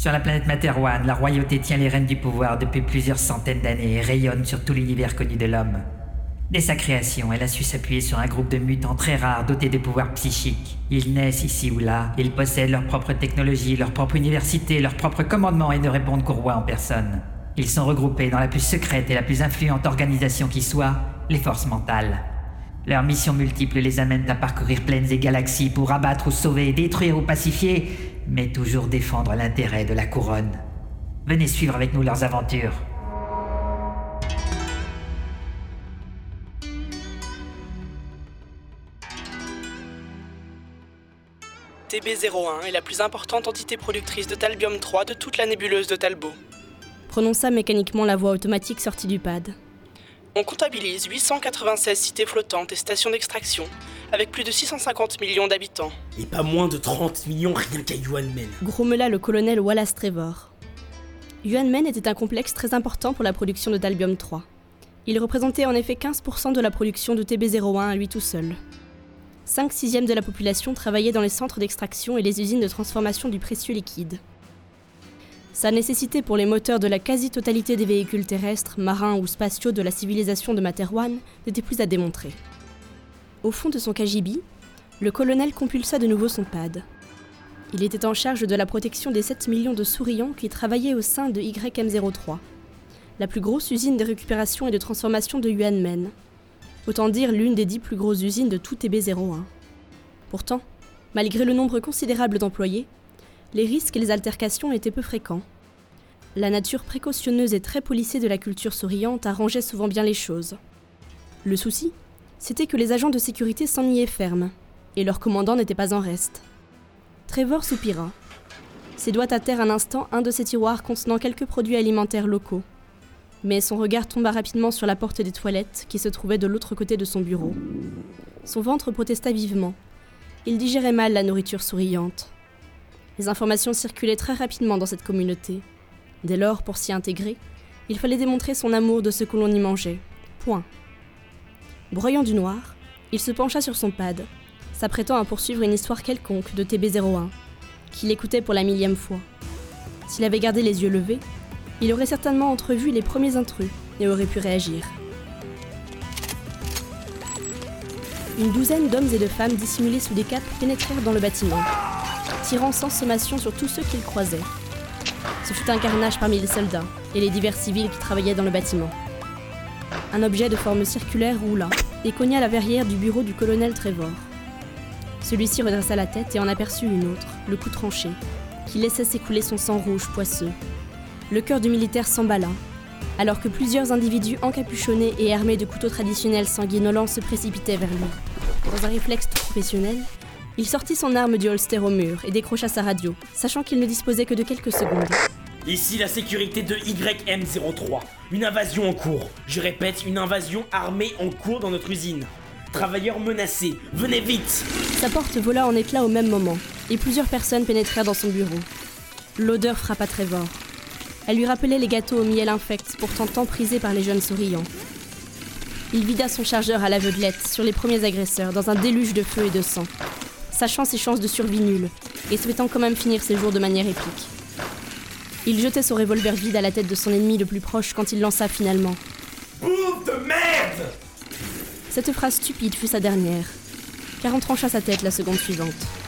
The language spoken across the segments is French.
Sur la planète Materwan, la royauté tient les rênes du pouvoir depuis plusieurs centaines d'années et rayonne sur tout l'univers connu de l'homme. Dès sa création, elle a su s'appuyer sur un groupe de mutants très rares dotés de pouvoirs psychiques. Ils naissent ici ou là, ils possèdent leur propre technologie, leur propre université, leur propre commandement et ne répondent qu'au roi en personne. Ils sont regroupés dans la plus secrète et la plus influente organisation qui soit, les forces mentales. Leurs missions multiples les amènent à parcourir plaines et galaxies pour abattre ou sauver, détruire ou pacifier, mais toujours défendre l'intérêt de la couronne. Venez suivre avec nous leurs aventures. TB01 est la plus importante entité productrice de Talbium 3 de toute la nébuleuse de Talbot. Prononça mécaniquement la voix automatique sortie du pad. On comptabilise 896 cités flottantes et stations d'extraction, avec plus de 650 millions d'habitants. Et pas moins de 30 millions rien qu'à Yuanmen. Grommela le colonel Wallace Trevor. Yuanmen était un complexe très important pour la production de Talbium 3. Il représentait en effet 15% de la production de TB01 à lui tout seul. 5 sixièmes de la population travaillait dans les centres d'extraction et les usines de transformation du précieux liquide. Sa nécessité pour les moteurs de la quasi-totalité des véhicules terrestres, marins ou spatiaux de la civilisation de Materwan n'était plus à démontrer. Au fond de son KGB, le colonel compulsa de nouveau son pad. Il était en charge de la protection des 7 millions de souriants qui travaillaient au sein de YM03, la plus grosse usine de récupération et de transformation de Yuanmen, Autant dire l'une des dix plus grosses usines de tout TB01. Pourtant, malgré le nombre considérable d'employés, les risques et les altercations étaient peu fréquents. La nature précautionneuse et très polissée de la culture souriante arrangeait souvent bien les choses. Le souci, c'était que les agents de sécurité s'en niaient ferme, et leur commandant n'était pas en reste. Trevor soupira. Ses doigts tâtèrent un instant un de ses tiroirs contenant quelques produits alimentaires locaux mais son regard tomba rapidement sur la porte des toilettes qui se trouvait de l'autre côté de son bureau. Son ventre protesta vivement. Il digérait mal la nourriture souriante. Les informations circulaient très rapidement dans cette communauté. Dès lors, pour s'y intégrer, il fallait démontrer son amour de ce que l'on y mangeait. Point. Broyant du noir, il se pencha sur son pad, s'apprêtant à poursuivre une histoire quelconque de TB01, qu'il écoutait pour la millième fois. S'il avait gardé les yeux levés, il aurait certainement entrevu les premiers intrus et aurait pu réagir. Une douzaine d'hommes et de femmes dissimulés sous des capes pénétrèrent dans le bâtiment, tirant sans sommation sur tous ceux qu'ils croisaient. Ce fut un carnage parmi les soldats et les divers civils qui travaillaient dans le bâtiment. Un objet de forme circulaire roula et cogna la verrière du bureau du colonel Trevor. Celui-ci redressa la tête et en aperçut une autre, le cou tranché, qui laissait s'écouler son sang rouge poisseux le cœur du militaire s'emballa, alors que plusieurs individus encapuchonnés et armés de couteaux traditionnels sanguinolents se précipitaient vers lui. Dans un réflexe professionnel, il sortit son arme du holster au mur et décrocha sa radio, sachant qu'il ne disposait que de quelques secondes. Ici la sécurité de YM03. Une invasion en cours. Je répète, une invasion armée en cours dans notre usine. Travailleurs menacés, venez vite Sa porte vola en éclats au même moment, et plusieurs personnes pénétrèrent dans son bureau. L'odeur frappa Trevor. Elle lui rappelait les gâteaux au miel infect, pourtant tant prisés par les jeunes souriants. Il vida son chargeur à l'aveuglette sur les premiers agresseurs dans un déluge de feu et de sang, sachant ses chances de survie nulles et souhaitant quand même finir ses jours de manière épique. Il jetait son revolver vide à la tête de son ennemi le plus proche quand il lança finalement. De merde Cette phrase stupide fut sa dernière, car on trancha sa tête la seconde suivante.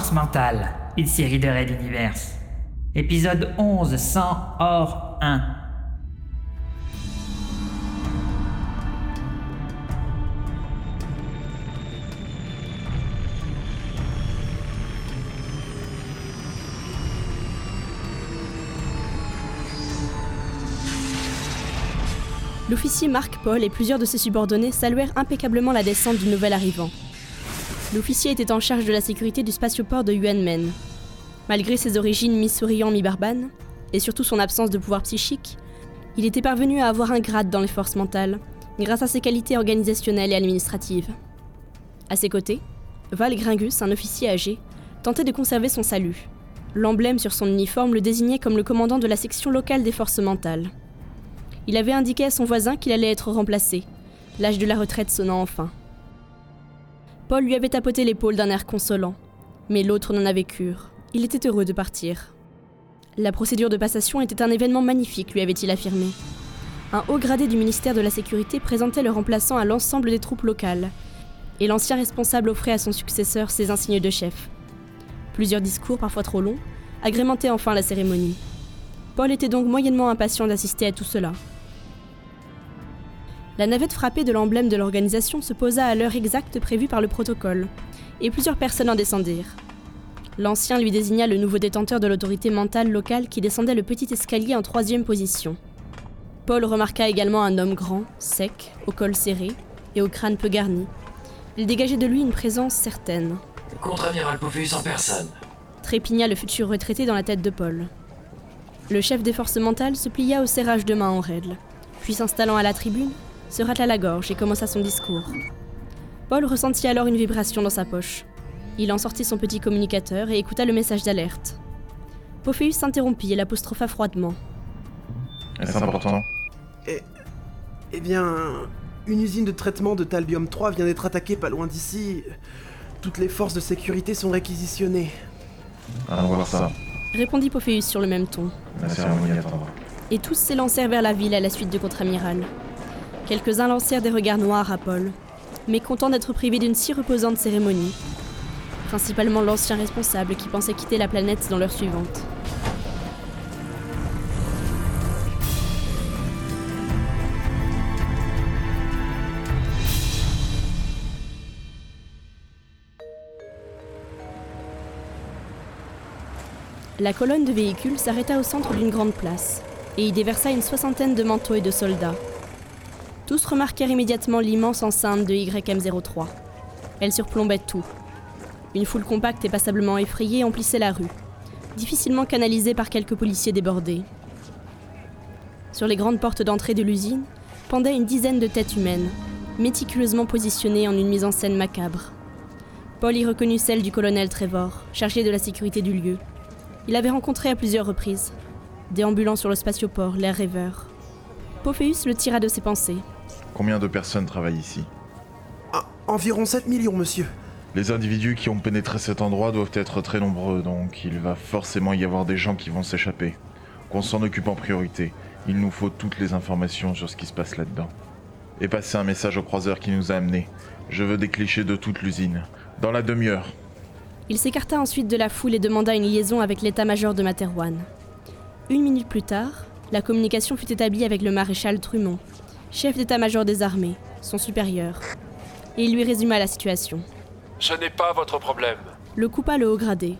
Force Mentale, une série de Red Universe. Épisode 11, 100 hors 1. L'officier Marc Paul et plusieurs de ses subordonnés saluèrent impeccablement la descente du nouvel arrivant. L'officier était en charge de la sécurité du spatioport de Yuanmen. Malgré ses origines mi-souriant, mi-barbane, et surtout son absence de pouvoir psychique, il était parvenu à avoir un grade dans les forces mentales, grâce à ses qualités organisationnelles et administratives. À ses côtés, Val Gringus, un officier âgé, tentait de conserver son salut. L'emblème sur son uniforme le désignait comme le commandant de la section locale des forces mentales. Il avait indiqué à son voisin qu'il allait être remplacé, l'âge de la retraite sonnant enfin. Paul lui avait tapoté l'épaule d'un air consolant, mais l'autre n'en avait cure. Il était heureux de partir. La procédure de passation était un événement magnifique, lui avait-il affirmé. Un haut gradé du ministère de la Sécurité présentait le remplaçant à l'ensemble des troupes locales, et l'ancien responsable offrait à son successeur ses insignes de chef. Plusieurs discours, parfois trop longs, agrémentaient enfin la cérémonie. Paul était donc moyennement impatient d'assister à tout cela. La navette frappée de l'emblème de l'organisation se posa à l'heure exacte prévue par le protocole, et plusieurs personnes en descendirent. L'ancien lui désigna le nouveau détenteur de l'autorité mentale locale qui descendait le petit escalier en troisième position. Paul remarqua également un homme grand, sec, au col serré et au crâne peu garni. Il dégageait de lui une présence certaine. Contre-amiral Pophéus en personne. Trépigna le futur retraité dans la tête de Paul. Le chef des forces mentales se plia au serrage de main en règle, puis s'installant à la tribune, se rata la gorge et commença son discours. Paul ressentit alors une vibration dans sa poche. Il en sortit son petit communicateur et écouta le message d'alerte. Pophéus s'interrompit et l'apostropha froidement. Est-ce important Eh, eh bien, une usine de traitement de Talbium 3 vient d'être attaquée pas loin d'ici. Toutes les forces de sécurité sont réquisitionnées. Allons voir ça. Répondit Pophéus sur le même ton. La cérémonie attendra. Et tous s'élancèrent vers la ville à la suite du contre-amiral. Quelques-uns lancèrent des regards noirs à Paul, mais contents d'être privés d'une si reposante cérémonie. Principalement l'ancien responsable qui pensait quitter la planète dans l'heure suivante. La colonne de véhicules s'arrêta au centre d'une grande place et y déversa une soixantaine de manteaux et de soldats. Tous remarquèrent immédiatement l'immense enceinte de YM03. Elle surplombait tout. Une foule compacte et passablement effrayée emplissait la rue, difficilement canalisée par quelques policiers débordés. Sur les grandes portes d'entrée de l'usine pendaient une dizaine de têtes humaines, méticuleusement positionnées en une mise en scène macabre. Paul y reconnut celle du colonel Trevor, chargé de la sécurité du lieu. Il l'avait rencontré à plusieurs reprises, déambulant sur le spatioport, l'air rêveur. Pophéus le tira de ses pensées. Combien de personnes travaillent ici Ah, environ 7 millions, monsieur. Les individus qui ont pénétré cet endroit doivent être très nombreux, donc il va forcément y avoir des gens qui vont s'échapper. Qu'on s'en occupe en priorité. Il nous faut toutes les informations sur ce qui se passe là-dedans. Et passer un message au croiseur qui nous a amenés. Je veux des clichés de toute l'usine. Dans la demi-heure. Il s'écarta ensuite de la foule et demanda une liaison avec l'état-major de Materwan. Une minute plus tard, la communication fut établie avec le maréchal Trumont, chef d'état-major des armées, son supérieur. Et il lui résuma la situation. Ce n'est pas votre problème. Le coupa le haut gradé.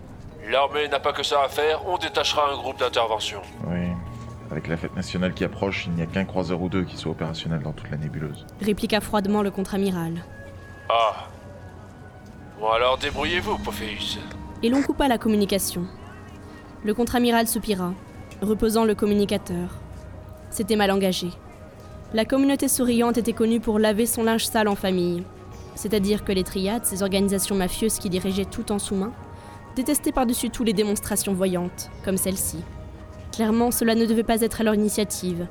L'armée n'a pas que ça à faire, on détachera un groupe d'intervention. Oui. Avec la fête nationale qui approche, il n'y a qu'un croiseur ou deux qui soit opérationnel dans toute la nébuleuse. Répliqua froidement le contre-amiral. Ah. Bon alors débrouillez-vous, Pophéus. Et l'on coupa la communication. Le contre-amiral soupira, reposant le communicateur. C'était mal engagé. La communauté souriante était connue pour laver son linge sale en famille. C'est-à-dire que les triades, ces organisations mafieuses qui dirigeaient tout en sous-main, détestaient par-dessus tout les démonstrations voyantes, comme celle-ci. Clairement, cela ne devait pas être à leur initiative,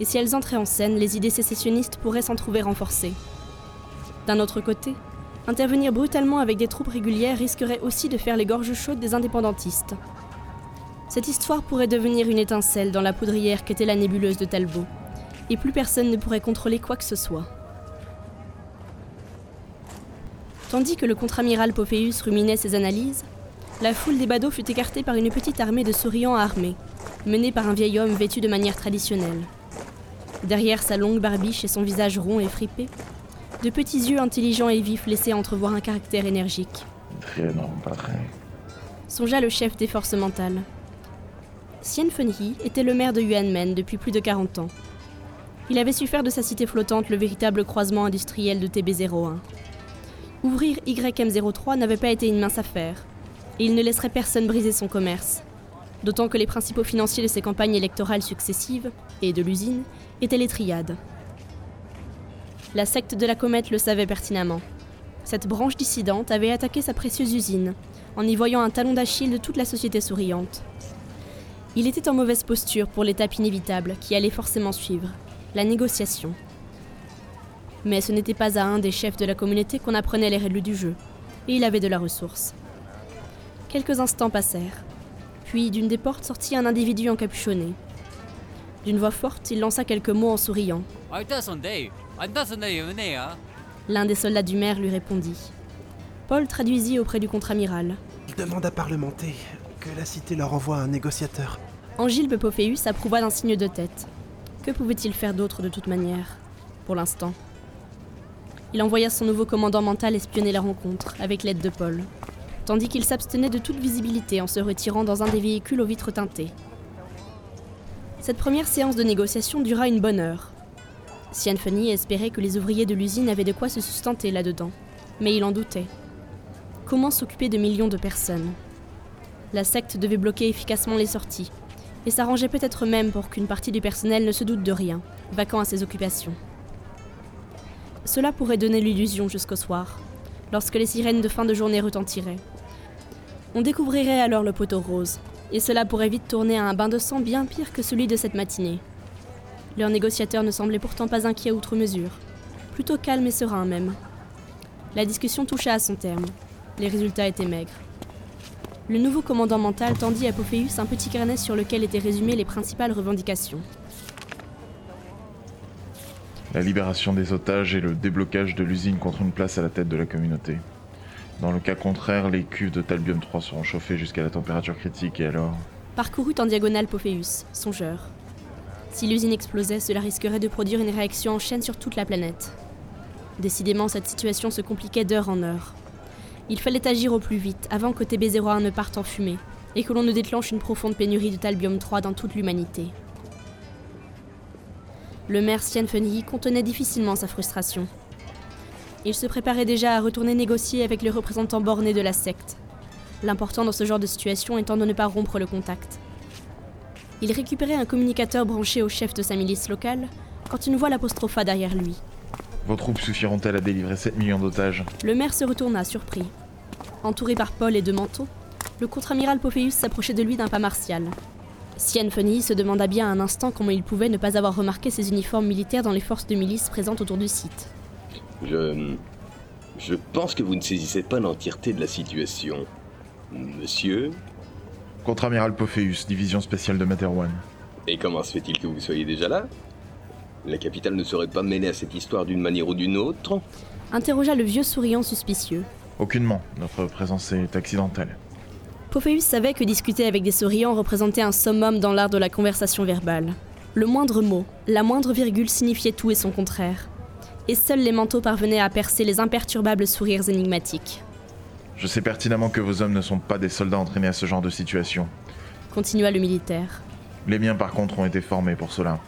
et si elles entraient en scène, les idées sécessionnistes pourraient s'en trouver renforcées. D'un autre côté, intervenir brutalement avec des troupes régulières risquerait aussi de faire les gorges chaudes des indépendantistes. Cette histoire pourrait devenir une étincelle dans la poudrière qu'était la nébuleuse de Talbot, et plus personne ne pourrait contrôler quoi que ce soit. Tandis que le contre-amiral Pophéus ruminait ses analyses, La foule des badauds fut écartée par une petite armée de souriants armés, menée par un vieil homme vêtu de manière traditionnelle. Derrière sa longue barbiche et son visage rond et fripé, de petits yeux intelligents et vifs laissaient entrevoir un caractère énergique. Songea le chef des forces mentales. Sien Fenhi était le maire de Yuanmen depuis plus de 40 ans. Il avait su faire de sa cité flottante le véritable croisement industriel de TB01. Ouvrir YM03 n'avait pas été une mince affaire, et il ne laisserait personne briser son commerce. D'autant que les principaux financiers de ses campagnes électorales successives, et de l'usine, étaient les triades. La secte de la comète le savait pertinemment. Cette branche dissidente avait attaqué sa précieuse usine, en y voyant un talon d'Achille de toute la société souriante. Il était en mauvaise posture pour l'étape inévitable qui allait forcément suivre, la négociation. Mais ce n'était pas à un des chefs de la communauté qu'on apprenait les règles du jeu, et il avait de la ressource. Quelques instants passèrent, puis d'une des portes sortit un individu encapuchonné. D'une voix forte, il lança quelques mots en souriant. L'un des soldats du maire lui répondit. Paul traduisit auprès du contre-amiral. Il demande à parlementer que la cité leur envoie un négociateur. Angilbe Pophéus approuva d'un signe de tête. Que pouvait-il faire d'autre de toute manière, pour l'instant? Il envoya son nouveau commandant mental espionner la rencontre, avec l'aide de Paul, tandis qu'il s'abstenait de toute visibilité en se retirant dans un des véhicules aux vitres teintées. Cette première séance de négociation dura une bonne heure. Sian Funny espérait que les ouvriers de l'usine avaient de quoi se sustenter là-dedans, mais il en doutait. Comment s'occuper de millions de personnes? La secte devait bloquer efficacement les sorties, et s'arrangeait peut-être même pour qu'une partie du personnel ne se doute de rien, vacant à ses occupations. Cela pourrait donner l'illusion jusqu'au soir, lorsque les sirènes de fin de journée retentiraient. On découvrirait alors le poteau rose, et cela pourrait vite tourner à un bain de sang bien pire que celui de cette matinée. Leur négociateur ne semblait pourtant pas inquiet outre mesure, plutôt calme et serein même. La discussion toucha à son terme. Les résultats étaient maigres. Le nouveau commandant mental tendit à Pophéus un petit carnet sur lequel étaient résumées les principales revendications. La libération des otages et le déblocage de l'usine contre une place à la tête de la communauté. Dans le cas contraire, les cuves de Talbium 3 seront chauffées jusqu'à la température critique et alors... Parcourut en diagonale Pophéus, songeur. Si l'usine explosait, cela risquerait de produire une réaction en chaîne sur toute la planète. Décidément, cette situation se compliquait d'heure en heure. Il fallait agir au plus vite, avant que TB01 ne parte en fumée, et que l'on ne déclenche une profonde pénurie de Talbium 3 dans toute l'humanité. Le maire Sian Fenhi contenait difficilement sa frustration. Il se préparait déjà à retourner négocier avec les représentants bornés de la secte. L'important dans ce genre de situation étant de ne pas rompre le contact. Il récupérait un communicateur branché au chef de sa milice locale quand une voix l'apostropha derrière lui. Vos troupes suffiront-elles à délivrer 7 millions d'otages? Le maire se retourna, surpris. Entouré par Paul et deux manteaux, le contre-amiral Pophéus s'approchait de lui d'un pas martial. Sien Funny se demanda bien un instant comment il pouvait ne pas avoir remarqué ces uniformes militaires dans les forces de milice présentes autour du site. Je. Je pense que vous ne saisissez pas l'entièreté de la situation. Monsieur Contre-amiral Pophéus, division spéciale de Materwan. Et comment se fait-il que vous soyez déjà là? La capitale ne serait pas mêlée à cette histoire d'une manière ou d'une autre? Interrogea le vieux souriant suspicieux. Aucunement, notre présence est accidentelle. Pophéus savait que discuter avec des souriants représentait un summum dans l'art de la conversation verbale. Le moindre mot, la moindre virgule signifiait tout et son contraire. Et seuls les manteaux parvenaient à percer les imperturbables sourires énigmatiques. Je sais pertinemment que vos hommes ne sont pas des soldats entraînés à ce genre de situation. Continua le militaire. Les miens par contre ont été formés pour cela,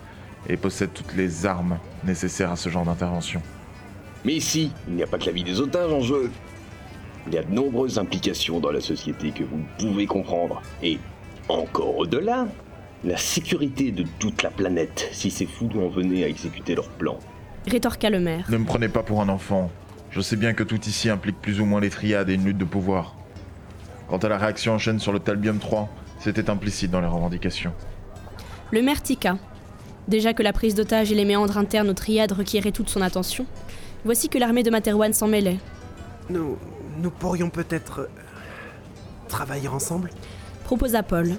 et possèdent toutes les armes nécessaires à ce genre d'intervention. Mais ici, il n'y a pas que la vie des otages en jeu. Il y a de nombreuses implications dans la société que vous pouvez comprendre. Et encore au-delà, la sécurité de toute la planète si ces fous en venaient à exécuter leur plan. Rétorqua le maire. Ne me prenez pas pour un enfant. Je sais bien que tout ici implique plus ou moins les triades et une lutte de pouvoir. Quant à la réaction en chaîne sur le Talbium 3, c'était implicite dans les revendications. Le maire tiqua. Déjà que la prise d'otage et les méandres internes aux triades requieraient toute son attention, voici que l'armée de Materwan s'en mêlait. Nous, nous pourrions peut-être euh, travailler ensemble proposa Paul.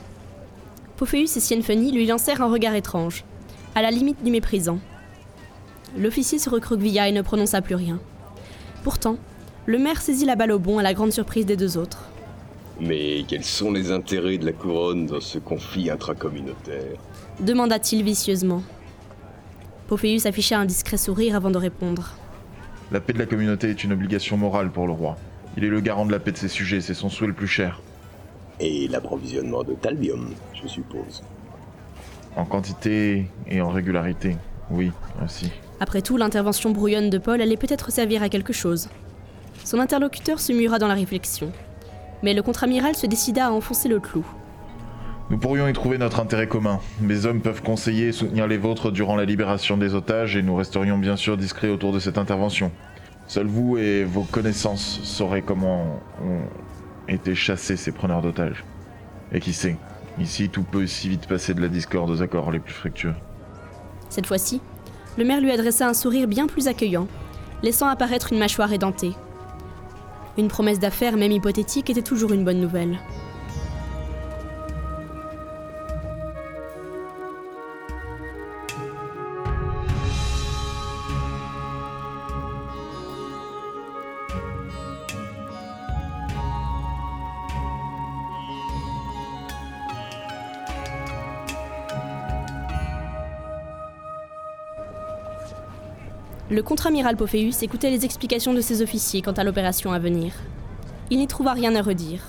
Pophéus et Sienfeny lui lancèrent un regard étrange, à la limite du méprisant. L'officier se recroquevilla et ne prononça plus rien. Pourtant, le maire saisit la balle au bon à la grande surprise des deux autres. Mais quels sont les intérêts de la couronne dans ce conflit intracommunautaire? demanda-t-il vicieusement. Pophéus afficha un discret sourire avant de répondre. La paix de la communauté est une obligation morale pour le roi. Il est le garant de la paix de ses sujets, c'est son souhait le plus cher. Et l'approvisionnement de Talbium, je suppose. En quantité et en régularité, oui, aussi. Après tout, l'intervention brouillonne de Paul allait peut-être servir à quelque chose. Son interlocuteur se mura dans la réflexion. Mais le contre-amiral se décida à enfoncer le clou. Nous pourrions y trouver notre intérêt commun. Mes hommes peuvent conseiller et soutenir les vôtres durant la libération des otages et nous resterions bien sûr discrets autour de cette intervention. Seuls vous et vos connaissances saurez comment ont été chassés ces preneurs d'otages. Et qui sait, ici tout peut si vite passer de la discorde aux accords les plus fructueux. Cette fois-ci, le maire lui adressa un sourire bien plus accueillant, laissant apparaître une mâchoire édentée. Une promesse d'affaires, même hypothétique, était toujours une bonne nouvelle. Le contre-amiral Pophéus écoutait les explications de ses officiers quant à l'opération à venir. Il n'y trouva rien à redire.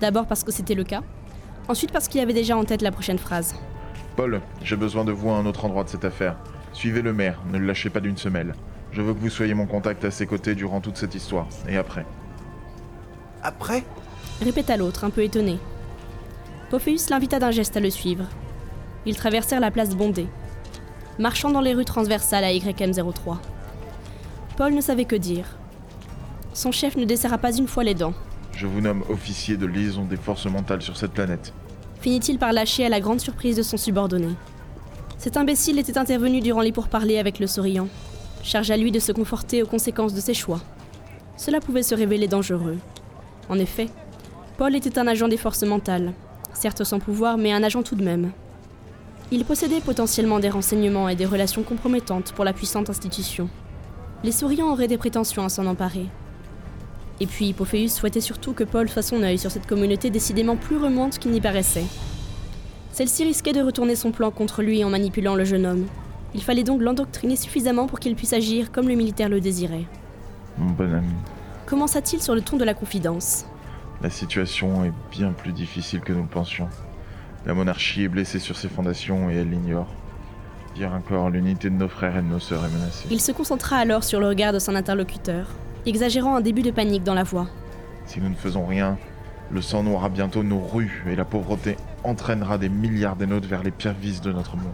D'abord parce que c'était le cas, ensuite parce qu'il avait déjà en tête la prochaine phrase. Paul, j'ai besoin de vous à un autre endroit de cette affaire. Suivez le maire, ne le lâchez pas d'une semelle. Je veux que vous soyez mon contact à ses côtés durant toute cette histoire, et après. Après Répéta l'autre, un peu étonné. Pophéus l'invita d'un geste à le suivre. Ils traversèrent la place bondée, marchant dans les rues transversales à YM03. Paul ne savait que dire. Son chef ne desserra pas une fois les dents. Je vous nomme officier de liaison des forces mentales sur cette planète. Finit-il par lâcher à la grande surprise de son subordonné. Cet imbécile était intervenu durant les pourparlers avec le souriant. Charge à lui de se conforter aux conséquences de ses choix. Cela pouvait se révéler dangereux. En effet, Paul était un agent des forces mentales, certes sans pouvoir, mais un agent tout de même. Il possédait potentiellement des renseignements et des relations compromettantes pour la puissante institution. Les souriants auraient des prétentions à s'en emparer. Et puis, Pophéus souhaitait surtout que Paul soit son œil sur cette communauté décidément plus remonte qu'il n'y paraissait. Celle-ci risquait de retourner son plan contre lui en manipulant le jeune homme. Il fallait donc l'endoctriner suffisamment pour qu'il puisse agir comme le militaire le désirait. Mon bon ami, Commença-t-il sur le ton de la confidence. la situation est bien plus difficile que nous le pensions. La monarchie est blessée sur ses fondations et elle l'ignore. Pire encore, l'unité de nos frères et de nos sœurs est menacée. Il se concentra alors sur le regard de son interlocuteur, exagérant un début de panique dans la voix. Si nous ne faisons rien, le sang noiera bientôt nos rues et la pauvreté entraînera des milliards des nôtres vers les pires vices de notre monde.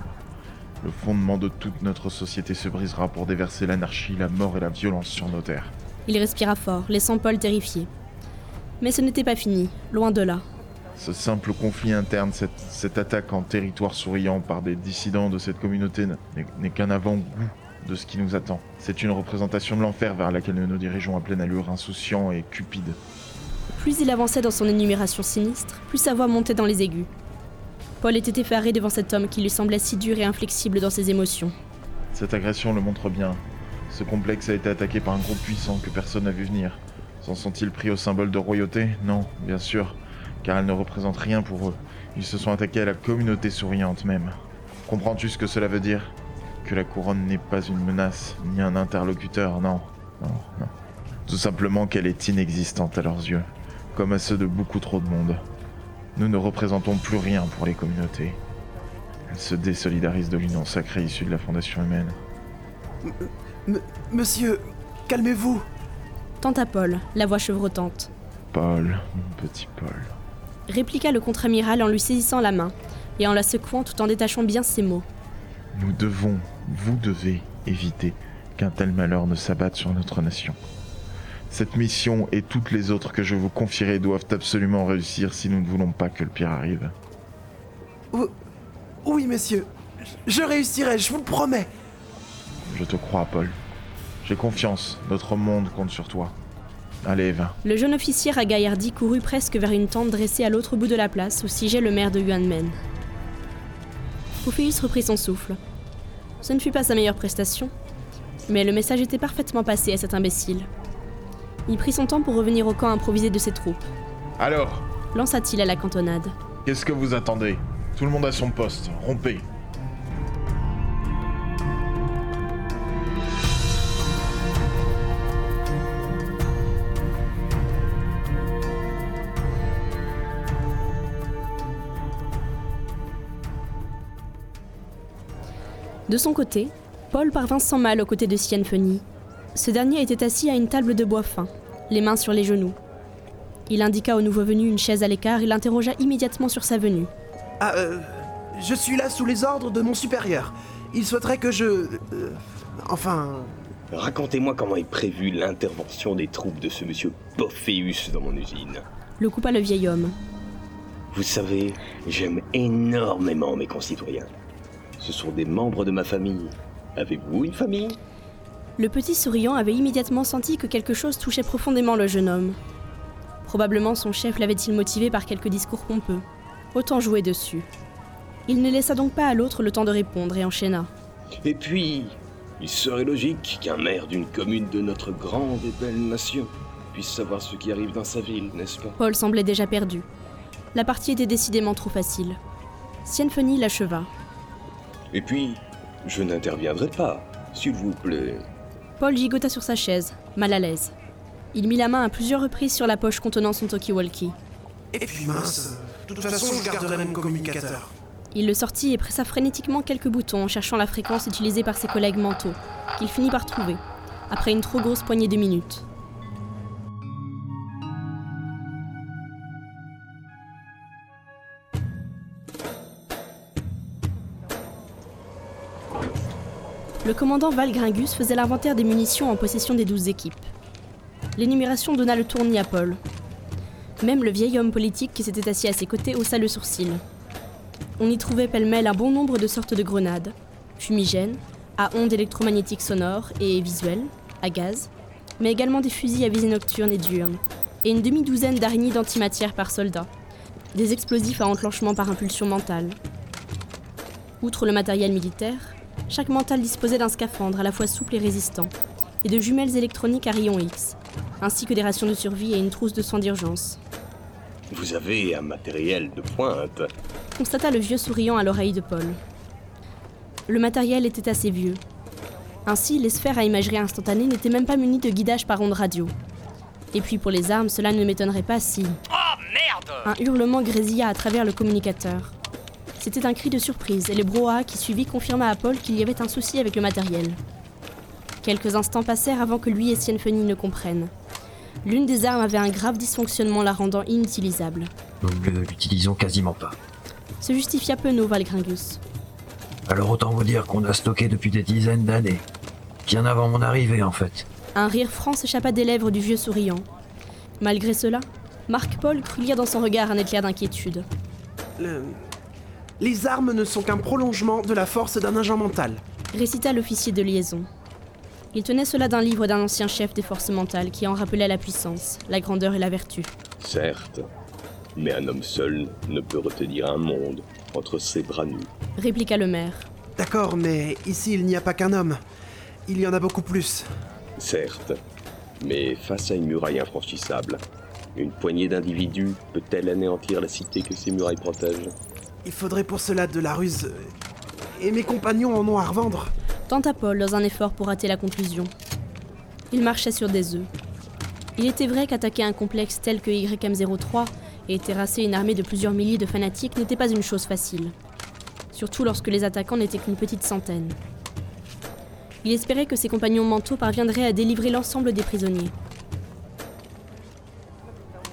Le fondement de toute notre société se brisera pour déverser l'anarchie, la mort et la violence sur nos terres. Il respira fort, laissant Paul terrifié. Mais ce n'était pas fini, loin de là. Ce simple conflit interne, cette, cette attaque en territoire souriant par des dissidents de cette communauté n'est n'est qu'un avant-goût de ce qui nous attend. C'est une représentation de l'enfer vers laquelle nous nous dirigeons à pleine allure, insouciant et cupide. Plus il avançait dans son énumération sinistre, plus sa voix montait dans les aigus. Paul était effaré devant cet homme qui lui semblait si dur et inflexible dans ses émotions. Cette agression le montre bien. Ce complexe a été attaqué par un groupe puissant que personne n'a vu venir. S'en sont-ils pris au symbole de royauté? Non, bien sûr, car elle ne représente rien pour eux. Ils se sont attaqués à la communauté souriante même. Comprends-tu ce que cela veut dire? Que la couronne n'est pas une menace, ni un interlocuteur, non, non, non. Tout simplement qu'elle est inexistante à leurs yeux, comme à ceux de beaucoup trop de monde. Nous ne représentons plus rien pour les communautés. Elles se désolidarisent de l'union sacrée issue de la fondation humaine. M- Monsieur, calmez-vous Tenta Paul, la voix chevrotante. Paul, mon petit Paul. Répliqua le contre-amiral en lui saisissant la main et en la secouant tout en détachant bien ses mots. Nous devons, vous devez éviter qu'un tel malheur ne s'abatte sur notre nation. Cette mission et toutes les autres que je vous confierai doivent absolument réussir si nous ne voulons pas que le pire arrive. Ou- Oui, messieurs. Je réussirai, je vous le promets. Je te crois, Paul. J'ai confiance, notre monde compte sur toi. Allez, va. Le jeune officier ragaillardi courut presque vers une tente dressée à l'autre bout de la place où siégeait le maire de Yuanmen. Pophéus reprit son souffle. Ce ne fut pas sa meilleure prestation, mais le message était parfaitement passé à cet imbécile. Il prit son temps pour revenir au camp improvisé de ses troupes. Alors, lança-t-il à la cantonade. Qu'est-ce que vous attendez? Tout le monde à son poste, rompez. De son côté, Paul parvint sans mal aux côtés de Sienfeni. Ce dernier était assis à une table de bois fin, les mains sur les genoux. Il indiqua au nouveau venu une chaise à l'écart et l'interrogea immédiatement sur sa venue. Ah, euh, je suis là sous les ordres de mon supérieur. Il souhaiterait que je... euh, enfin... Racontez-moi comment est prévue l'intervention des troupes de ce monsieur Pophéus dans mon usine. Le coupa le vieil homme. Vous savez, j'aime énormément mes concitoyens. Ce sont des membres de ma famille. Avez-vous une famille? Le petit souriant avait immédiatement senti que quelque chose touchait profondément le jeune homme. Probablement son chef l'avait-il motivé par quelques discours pompeux. Autant jouer dessus. Il ne laissa donc pas à l'autre le temps de répondre et enchaîna. Et puis, il serait logique qu'un maire d'une commune de notre grande et belle nation puisse savoir ce qui arrive dans sa ville, n'est-ce pas? Paul semblait déjà perdu. La partie était décidément trop facile. Sienfeni l'acheva. Et puis, je n'interviendrai pas, s'il vous plaît. Paul gigota sur sa chaise, mal à l'aise. Il mit la main à plusieurs reprises sur la poche contenant son talkie-walkie. Et puis mince, de toute façon, je garderai mon communicateur. Il le sortit et pressa frénétiquement quelques boutons en cherchant la fréquence utilisée par ses collègues mentaux, qu'il finit par trouver, après une trop grosse poignée de minutes. Le commandant Valgringus faisait l'inventaire des munitions en possession des douze équipes. L'énumération donna le tournis à Paul. Même le vieil homme politique qui s'était assis à ses côtés haussa le sourcil. On y trouvait pêle-mêle un bon nombre de sortes de grenades, fumigènes, à ondes électromagnétiques sonores et visuelles, à gaz, mais également des fusils à visée nocturne et diurne, et une demi-douzaine d'araignées d'antimatière par soldat, des explosifs à enclenchement par impulsion mentale. Outre le matériel militaire, chaque mental disposait d'un scaphandre à la fois souple et résistant, et de jumelles électroniques à rayons X, ainsi que des rations de survie et une trousse de soins d'urgence, Vous avez un matériel de pointe. constata le vieux souriant à l'oreille de Paul. Le matériel était assez vieux. Ainsi, les sphères à imagerie instantanée n'étaient même pas munies de guidage par ondes radio. Et puis pour les armes, cela ne m'étonnerait pas si... Un hurlement grésilla à travers le communicateur. C'était un cri de surprise et le brouhaha qui suivit confirma à Paul qu'il y avait un souci avec le matériel. Quelques instants passèrent avant que lui et Sienfeni ne comprennent. L'une des armes avait un grave dysfonctionnement la rendant inutilisable. Nous ne l'utilisons quasiment pas. Se justifia penaud Valgringus. Alors autant vous dire qu'on a stocké depuis des dizaines d'années. Bien avant mon arrivée en fait. Un rire franc s'échappa des lèvres du vieux souriant. Malgré cela, Marc Paul crut lire dans son regard un éclair d'inquiétude. Le- Les armes ne sont qu'un prolongement de la force d'un agent mental. Récita l'officier de liaison. Il tenait cela d'un livre d'un ancien chef des forces mentales qui en rappelait la puissance, la grandeur et la vertu. Certes, mais un homme seul ne peut retenir un monde entre ses bras nus. Répliqua le maire. D'accord, mais ici il n'y a pas qu'un homme. Il y en a beaucoup plus. Certes, mais face à une muraille infranchissable, une poignée d'individus peut-elle anéantir la cité que ces murailles protègent? Il faudrait pour cela de la ruse. Et mes compagnons en ont à revendre. Tenta Paul dans un effort pour rater la conclusion. Il marchait sur des œufs. Il était vrai qu'attaquer un complexe tel que YM03 et terrasser une armée de plusieurs milliers de fanatiques n'était pas une chose facile. Surtout lorsque les attaquants n'étaient qu'une petite centaine. Il espérait que ses compagnons mentaux parviendraient à délivrer l'ensemble des prisonniers.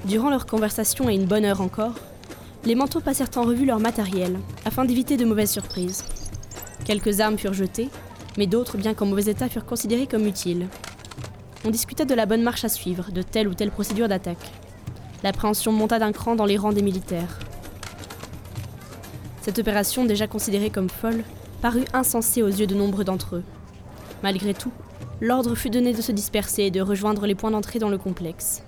Durant leur conversation et une bonne heure encore, les manteaux passèrent en revue leur matériel, afin d'éviter de mauvaises surprises. Quelques armes furent jetées, mais d'autres, bien qu'en mauvais état, furent considérées comme utiles. On discuta de la bonne marche à suivre, de telle ou telle procédure d'attaque. L'appréhension monta d'un cran dans les rangs des militaires. Cette opération, déjà considérée comme folle, parut insensée aux yeux de nombreux d'entre eux. Malgré tout, l'ordre fut donné de se disperser et de rejoindre les points d'entrée dans le complexe.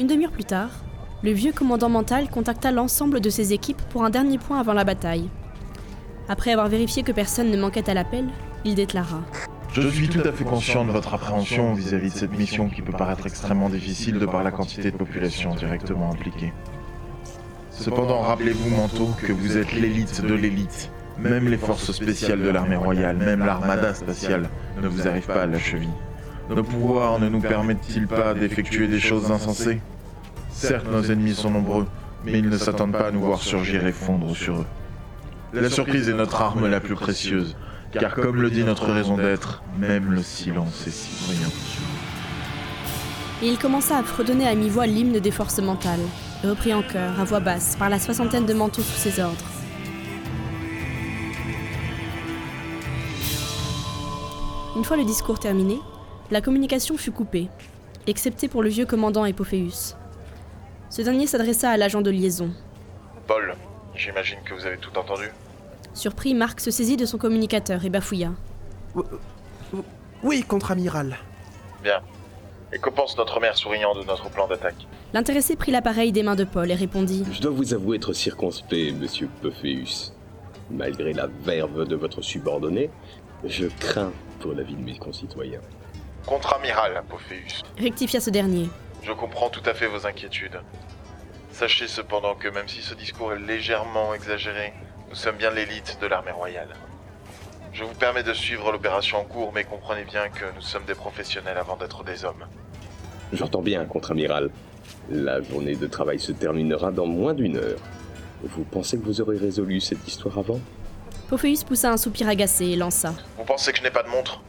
Une demi-heure plus tard, le vieux commandant mental contacta l'ensemble de ses équipes pour un dernier point avant la bataille. Après avoir vérifié que personne ne manquait à l'appel, il déclara Je suis tout à fait conscient de votre appréhension vis-à-vis de cette mission qui peut paraître extrêmement difficile de par la quantité de population directement impliquée. Cependant, rappelez-vous, Manteau, que vous êtes l'élite de l'élite. Même les forces spéciales de l'armée royale, même l'armada spatiale, ne vous arrivent pas à la cheville. Nos pouvoirs ne nous permettent-ils pas d'effectuer des choses insensées? Certes, nos ennemis sont nombreux, mais ils ne s'attendent pas à nous voir surgir et fondre sur eux. La surprise est notre arme la plus précieuse, car comme le dit notre raison d'être, même le silence est si bruyant. Et il commença à fredonner à mi-voix l'hymne des forces mentales, repris en chœur, à voix basse, par la soixantaine de manteaux sous ses ordres. Une fois le discours terminé, la communication fut coupée, excepté pour le vieux commandant Epophéus. Ce dernier s'adressa à l'agent de liaison. Paul, j'imagine que vous avez tout entendu Surpris, Marc se saisit de son communicateur et bafouilla. Oui, contre-amiral. Bien. Et que pense notre mère souriant de notre plan d'attaque? L'intéressé prit l'appareil des mains de Paul et répondit Je dois vous avouer être circonspect, monsieur Pophéus. Malgré la verve de votre subordonné, je crains pour la vie de mes concitoyens. Contre-amiral, Pophéus. Rectifia ce dernier. Je comprends tout à fait vos inquiétudes. Sachez cependant que même si ce discours est légèrement exagéré, nous sommes bien l'élite de l'armée royale. Je vous permets de suivre l'opération en cours, mais comprenez bien que nous sommes des professionnels avant d'être des hommes. J'entends bien, contre-amiral. La journée de travail se terminera dans moins d'une heure. Vous pensez que vous aurez résolu cette histoire avant? Pophéus poussa un soupir agacé et lança. Vous pensez que je n'ai pas de montre?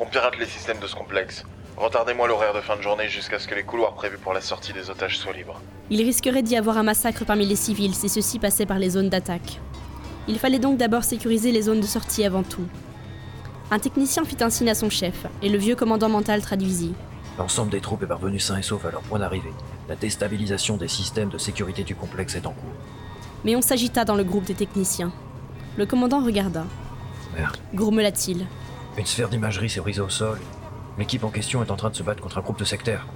Qu'on pirate les systèmes de ce complexe Retardez-moi l'horaire de fin de journée jusqu'à ce que les couloirs prévus pour la sortie des otages soient libres. Il risquerait d'y avoir un massacre parmi les civils si ceux-ci passaient par les zones d'attaque. Il fallait donc d'abord sécuriser les zones de sortie avant tout. Un technicien fit un signe à son chef, et le vieux commandant mental traduisit. L'ensemble des troupes est parvenu sain et sauf à leur point d'arrivée. La déstabilisation des systèmes de sécurité du complexe est en cours. Mais on s'agita dans le groupe des techniciens. Le commandant regarda. Merde. Grommela-t-il. Une sphère d'imagerie s'est brisée au sol. L'équipe en question est en train de se battre contre un groupe de sectaires.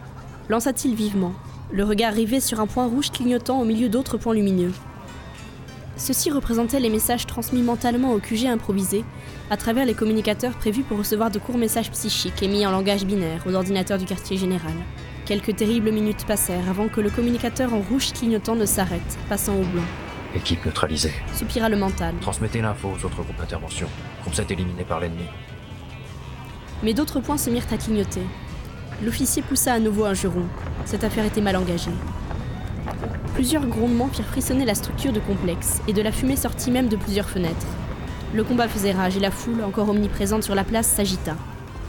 Lança-t-il vivement, le regard rivé sur un point rouge clignotant au milieu d'autres points lumineux. Ceux-ci représentaient les messages transmis mentalement au QG improvisé à travers les communicateurs prévus pour recevoir de courts messages psychiques émis en langage binaire aux ordinateurs du quartier général. Quelques terribles minutes passèrent avant que le communicateur en rouge clignotant ne s'arrête, passant au blanc. Équipe neutralisée. Soupira le mental. Transmettez l'info aux autres groupes d'intervention. Groupe 7 éliminé par l'ennemi. Mais d'autres points se mirent à clignoter. L'officier poussa à nouveau un juron. Cette affaire était mal engagée. Plusieurs grondements firent frissonner la structure de complexe, et de la fumée sortit même de plusieurs fenêtres. Le combat faisait rage et la foule, encore omniprésente sur la place, s'agita.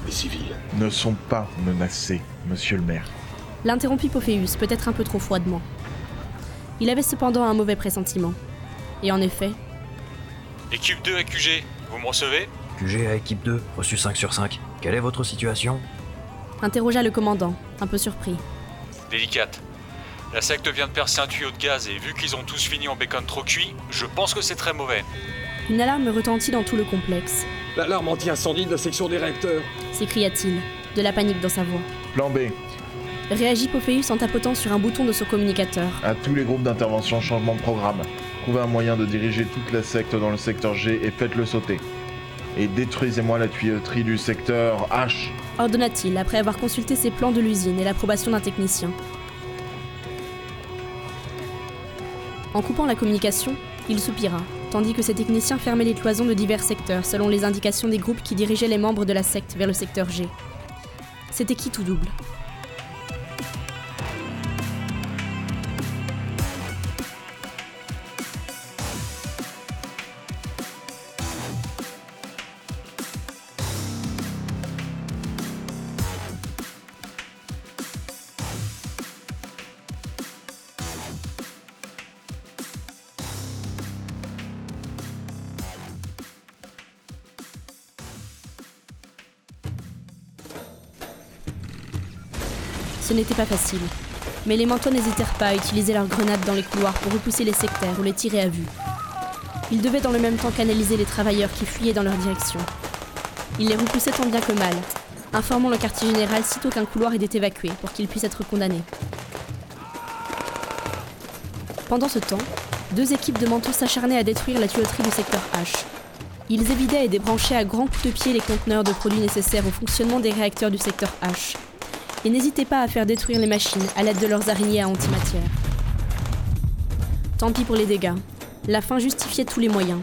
Les civils. Ne sont pas menacés, monsieur le maire. L'interrompit Pophéus, peut-être un peu trop froidement. Il avait cependant un mauvais pressentiment. Et en effet, Équipe 2 à QG, vous me recevez? QG à équipe 2, reçu 5 sur 5. Quelle est votre situation? Interrogea le commandant, un peu surpris. Délicate. La secte vient de percer un tuyau de gaz et vu qu'ils ont tous fini en bacon trop cuit, je pense que c'est très mauvais. Une alarme retentit dans tout le complexe, L'alarme anti-incendie de la section des réacteurs. s'écria-t-il, de la panique dans sa voix. Plan B. Réagit Pophéus en tapotant sur un bouton de son communicateur. À tous les groupes d'intervention, changement de programme. Trouvez un moyen de diriger toute la secte dans le secteur G et faites-le sauter. Et détruisez-moi la tuyauterie du secteur H. Ordonna-t-il après avoir consulté ses plans de l'usine et l'approbation d'un technicien. En coupant la communication, il soupira, tandis que ses techniciens fermaient les cloisons de divers secteurs selon les indications des groupes qui dirigeaient les membres de la secte vers le secteur G. C'était qui tout double? Ce n'était pas facile, mais les manteaux n'hésitèrent pas à utiliser leurs grenades dans les couloirs pour repousser les sectaires ou les tirer à vue. Ils devaient dans le même temps canaliser les travailleurs qui fuyaient dans leur direction. Ils les repoussaient tant bien que mal, informant le quartier général sitôt qu'un couloir était évacué pour qu'ils puissent être condamnés. Pendant ce temps, deux équipes de manteaux s'acharnaient à détruire la tuyauterie du secteur H. Ils évidaient et débranchaient à grands coups de pied les conteneurs de produits nécessaires au fonctionnement des réacteurs du secteur H. Et n'hésitaient pas à faire détruire les machines à l'aide de leurs araignées à antimatière. Tant pis pour les dégâts. La fin justifiait tous les moyens.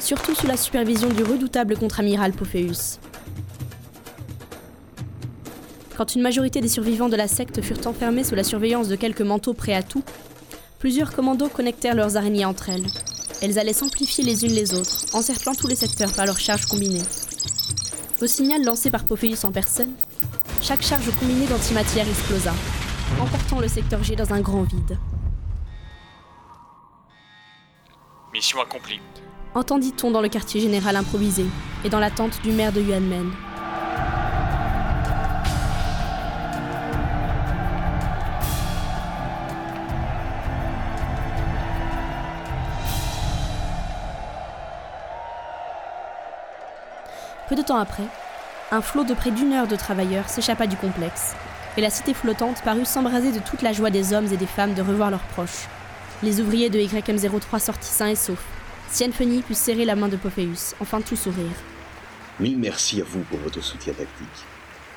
Surtout sous la supervision du redoutable contre-amiral Pophéus. Quand une majorité des survivants de la secte furent enfermés sous la surveillance de quelques manteaux prêts à tout, plusieurs commandos connectèrent leurs araignées entre elles. Elles allaient s'amplifier les unes les autres, encerclant tous les secteurs par leurs charges combinées. Au signal lancé par Pophéus en personne, chaque charge combinée d'antimatière explosa, emportant le secteur G dans un grand vide. Mission accomplie. Entendit-on dans le quartier général improvisé et dans l'attente du maire de Yuanmen. Peu de temps après, un flot de près d'une heure de travailleurs s'échappa du complexe, et la cité flottante parut s'embraser de toute la joie des hommes et des femmes de revoir leurs proches. Les ouvriers de YM03 sortis sains et saufs. Sienfeni put serrer la main de Pophéus, enfin tout sourire. Mille merci à vous pour votre soutien tactique.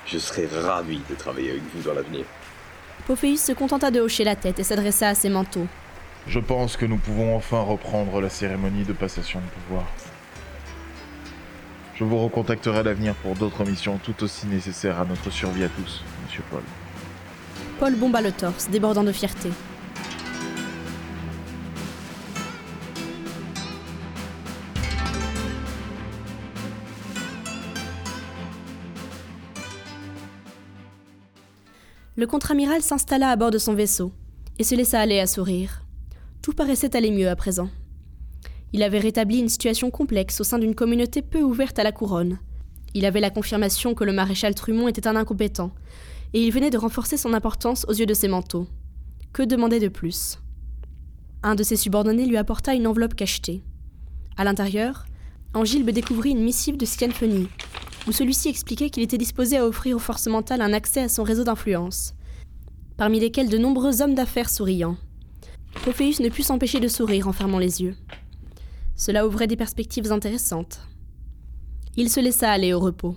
Je serai ravi de travailler avec vous dans l'avenir. Pophéus se contenta de hocher la tête et s'adressa à ses manteaux. Je pense que nous pouvons enfin reprendre la cérémonie de passation de pouvoir. Je vous recontacterai à l'avenir pour d'autres missions tout aussi nécessaires à notre survie à tous, monsieur Paul. Paul bomba le torse, débordant de fierté. Le contre-amiral s'installa à bord de son vaisseau et se laissa aller à sourire. Tout paraissait aller mieux à présent. Il avait rétabli une situation complexe au sein d'une communauté peu ouverte à la couronne. Il avait la confirmation que le maréchal Trumont était un incompétent, et il venait de renforcer son importance aux yeux de ses manteaux. Que demander de plus? Un de ses subordonnés lui apporta une enveloppe cachetée. À l'intérieur, Angilbe découvrit une missive de Scanphony, où celui-ci expliquait qu'il était disposé à offrir aux forces mentales un accès à son réseau d'influence, parmi lesquels de nombreux hommes d'affaires souriants. Pophéus ne put s'empêcher de sourire en fermant les yeux. Cela ouvrait des perspectives intéressantes. Il se laissa aller au repos,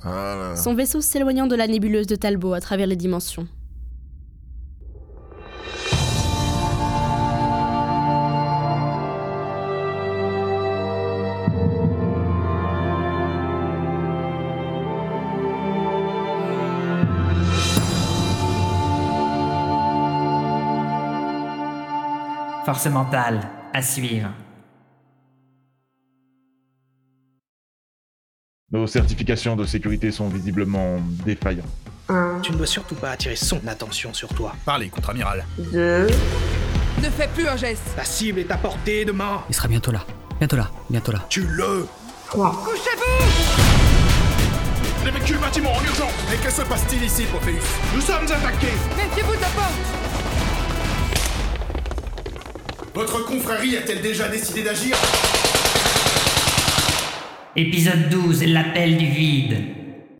son vaisseau s'éloignant de la nébuleuse de Talbot à travers les dimensions. Force mentale, à suivre. Nos certifications de sécurité sont visiblement défaillantes. Tu ne dois surtout pas attirer son attention sur toi. Parlez, contre-amiral. Ne fais plus un geste La cible est à portée de main. Il sera bientôt là. Bientôt là. Bientôt là. Tu le Couchez-vous Évacue le bâtiment en urgence Et que se passe-t-il ici, Pophéus? Nous sommes attaqués Méfiez-vous de la porte Votre confrérie a-t-elle déjà décidé d'agir? Épisode 12, l'appel du vide.